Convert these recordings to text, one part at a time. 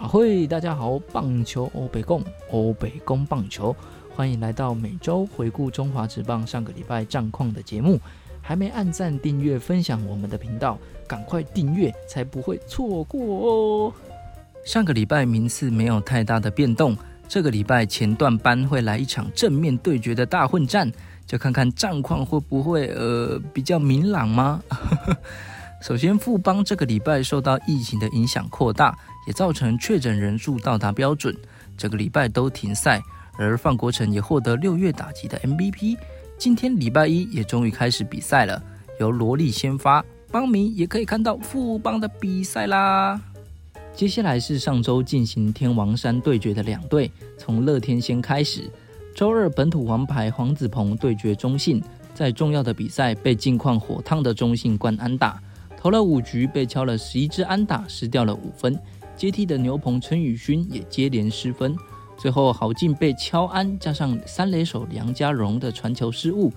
阿慧，大家好，棒球欧北共欧北共棒球，欢迎来到每周回顾中华职棒上个礼拜战况的节目。还没按赞、订阅、分享我们的频道，赶快订阅，才不会错过哦。上个礼拜名次没有太大的变动，这个礼拜前段班会来一场正面对决的大混战，就看看战况会不会呃比较明朗吗？首先，富邦这个礼拜受到疫情的影响扩大，也造成确诊人数到达标准，这个礼拜都停赛。而范国成也获得六月打击的 MVP。今天礼拜一也终于开始比赛了，由罗莉先发，邦迷也可以看到富邦的比赛啦。接下来是上周进行天王山对决的两队，从乐天先开始。周二本土王牌黄子鹏对决中信，在重要的比赛被近况火烫的中信冠安打。投了五局，被敲了十一支安打，失掉了五分。接替的牛棚陈宇勋也接连失分。最后郝进被敲安，加上三垒手梁家荣的传球失误，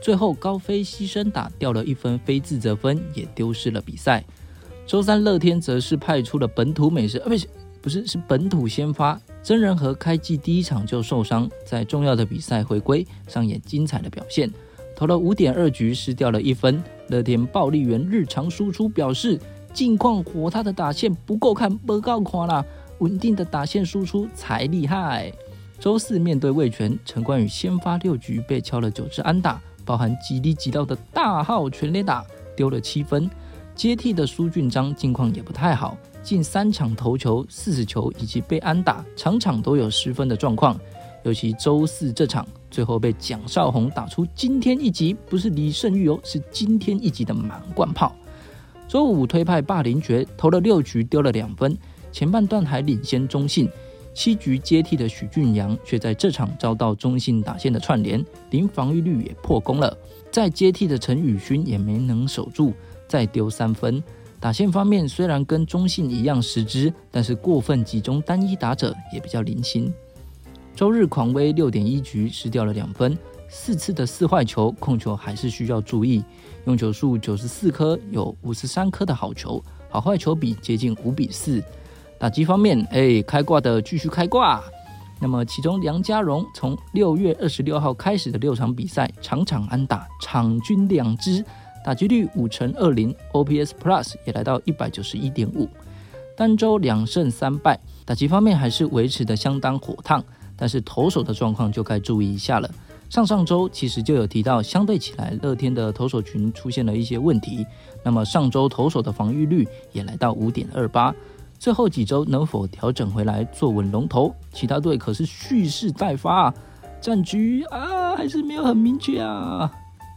最后高飞牺牲打掉了一分非自责分，也丢失了比赛。周三乐天则是派出了本土美食，呃，不是，不是，是本土先发真人和开季第一场就受伤，在重要的比赛回归，上演精彩的表现。投了五点二局，失掉了一分。乐天暴力员日常输出表示，近况火他的打线不够看，不够看啦，稳定的打线输出才厉害。周四面对魏权，陈冠宇先发六局被敲了九支安打，包含吉利吉到的大号全垒打，丢了七分。接替的苏俊章近况也不太好，近三场投球四十球以及被安打，场场都有失分的状况。尤其周四这场，最后被蒋少红打出今天一集，不是李胜玉哦，是今天一集的满贯炮。周五推派霸凌爵投了六局，丢了两分，前半段还领先中信。七局接替的许俊阳却在这场遭到中信打线的串联，零防御率也破功了。再接替的陈宇勋也没能守住，再丢三分。打线方面虽然跟中信一样十支，但是过分集中单一打者也比较零星。周日狂威六点一局失掉了两分，四次的四坏球控球还是需要注意。用球数九十四颗，有五十三颗的好球，好坏球比接近五比四。打击方面，哎，开挂的继续开挂。那么其中梁家荣从六月二十六号开始的六场比赛，场场安打，场均两支，打击率五成二零，OPS Plus 也来到一百九十一点五。单周两胜三败，打击方面还是维持的相当火烫。但是投手的状况就该注意一下了。上上周其实就有提到，相对起来，乐天的投手群出现了一些问题。那么上周投手的防御率也来到五点二八。最后几周能否调整回来，坐稳龙头？其他队可是蓄势待发，战局啊还是没有很明确啊。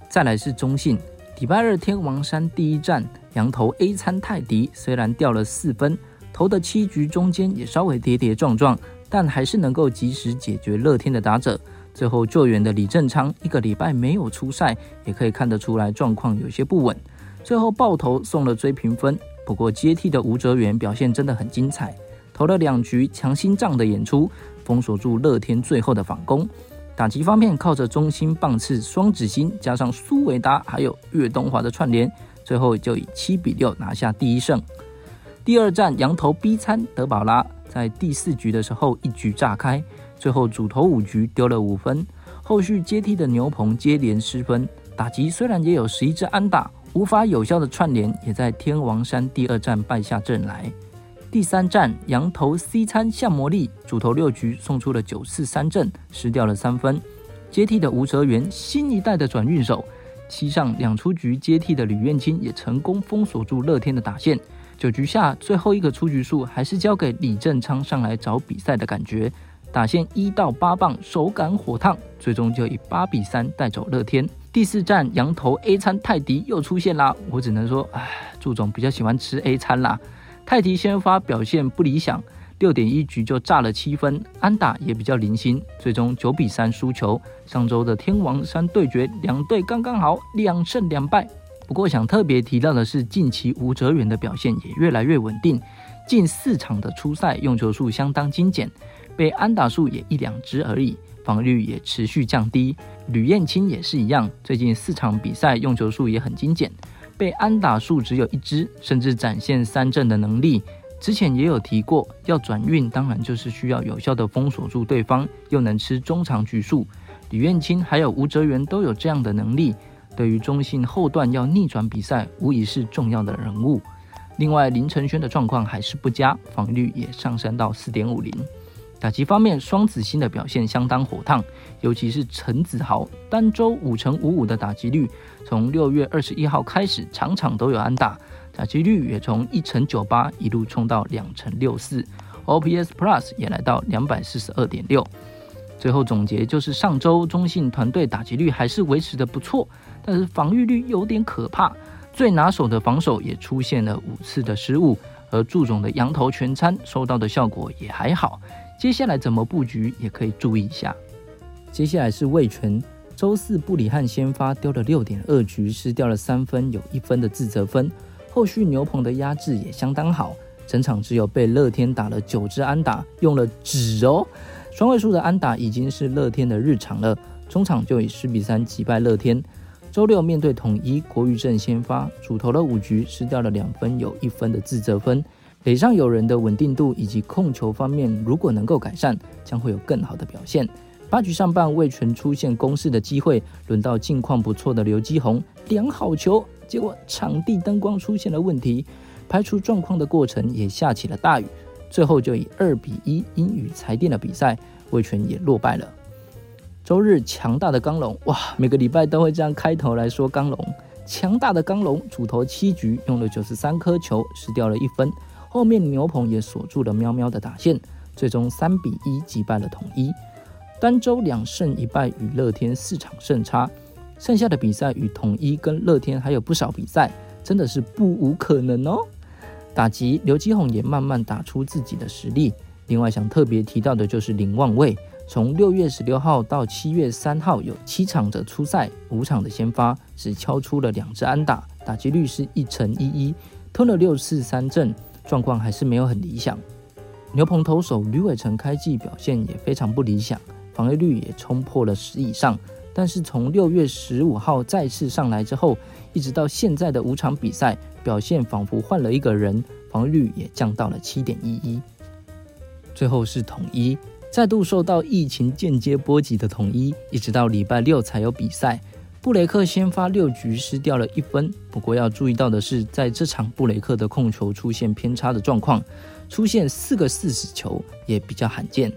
再来是中信，礼拜二天王山第一战，羊头 A 参泰迪虽然掉了四分，投的七局中间也稍微跌跌撞撞。但还是能够及时解决乐天的打者。最后救援的李正昌一个礼拜没有出赛，也可以看得出来状况有些不稳。最后爆头送了追平分，不过接替的吴哲源表现真的很精彩，投了两局强心脏的演出，封锁住乐天最后的反攻。打击方面靠着中心棒次双子星加上苏伟达还有岳东华的串联，最后就以七比六拿下第一胜。第二战羊头 B 参德保拉。在第四局的时候，一局炸开，最后主投五局丢了五分。后续接替的牛棚接连失分，打击虽然也有十一支安打，无法有效的串联，也在天王山第二战败下阵来。第三战羊头 C 参向魔力，主投六局送出了九次三振，失掉了三分。接替的吴哲源，新一代的转运手，七上两出局接替的吕彦青也成功封锁住乐天的打线。九局下最后一个出局数还是交给李正昌上来找比赛的感觉，打线一到八棒，手感火烫，最终就以八比三带走乐天。第四站羊头 A 餐泰迪又出现啦，我只能说，唉，祝总比较喜欢吃 A 餐啦。泰迪先发表现不理想，六点一局就炸了七分，安打也比较零星，最终九比三输球。上周的天王山对决，两队刚刚好两胜两败。不过想特别提到的是，近期吴哲源的表现也越来越稳定，近四场的初赛用球数相当精简，被安打数也一两支而已，防御率也持续降低。吕彦青也是一样，最近四场比赛用球数也很精简，被安打数只有一支，甚至展现三振的能力。之前也有提过，要转运当然就是需要有效的封锁住对方，又能吃中长局数。吕彦清还有吴哲源都有这样的能力，对于中信后段要逆转比赛，无疑是重要的人物。另外，林承轩的状况还是不佳，防御率也上升到四点五零。打击方面，双子星的表现相当火烫，尤其是陈子豪，单周五成五五的打击率，从六月二十一号开始，场场都有安打。打击率也从一成九八一路冲到两成六四，OPS Plus 也来到两百四十二点六。最后总结就是，上周中信团队打击率还是维持的不错，但是防御率有点可怕，最拿手的防守也出现了五次的失误，而祝总的羊头全餐收到的效果也还好。接下来怎么布局也可以注意一下。接下来是魏权，周四布里汉先发丢了六点二局，失掉了三分，有一分的自责分。后续牛棚的压制也相当好，整场只有被乐天打了九支安打，用了纸哦，双位数的安打已经是乐天的日常了。中场就以十比三击败乐天。周六面对统一，国余正先发，主投了五局，失掉了两分，有一分的自责分。垒上有人的稳定度以及控球方面，如果能够改善，将会有更好的表现。八局上半未全出现攻势的机会，轮到近况不错的刘基宏，两好球。结果场地灯光出现了问题，排除状况的过程也下起了大雨，最后就以二比一因雨裁定了比赛，魏权也落败了。周日强大的刚龙，哇，每个礼拜都会这样开头来说刚龙，强大的刚龙主投七局用了九十三颗球，失掉了一分，后面牛棚也锁住了喵喵的打线，最终三比一击败了统一，单周两胜一败与乐天四场胜差。剩下的比赛与统一跟乐天还有不少比赛，真的是不无可能哦。打击刘基宏也慢慢打出自己的实力。另外想特别提到的就是林望卫，从六月十六号到七月三号有七场的初赛，五场的先发，只敲出了两支安打，打击率是一成一一，吞了六次三振，状况还是没有很理想。牛棚投手吕伟成开季表现也非常不理想，防御率也冲破了十以上。但是从六月十五号再次上来之后，一直到现在的五场比赛，表现仿佛换了一个人，防御率也降到了七点一一。最后是统一，再度受到疫情间接波及的统一，一直到礼拜六才有比赛。布雷克先发六局失掉了一分，不过要注意到的是，在这场布雷克的控球出现偏差的状况，出现四个四死球也比较罕见。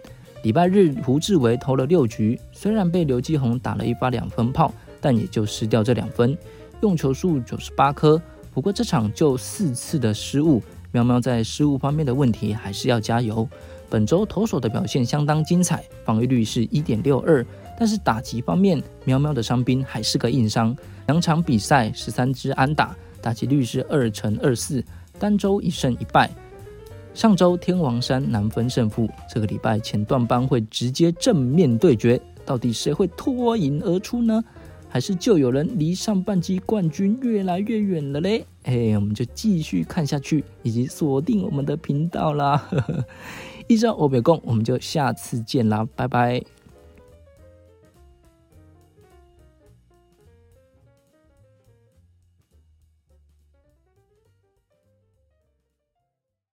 礼拜日，胡志伟投了六局，虽然被刘继宏打了一发两分炮，但也就失掉这两分，用球数九十八颗。不过这场就四次的失误，喵喵在失误方面的问题还是要加油。本周投手的表现相当精彩，防御率是一点六二，但是打击方面，喵喵的伤兵还是个硬伤，两场比赛十三支安打，打击率是二乘二四，单周一胜一败。上周天王山难分胜负，这个礼拜前段班会直接正面对决，到底谁会脱颖而出呢？还是就有人离上半季冠军越来越远了嘞？哎，我们就继续看下去，以及锁定我们的频道啦。以上欧北共，我们就下次见啦，拜拜。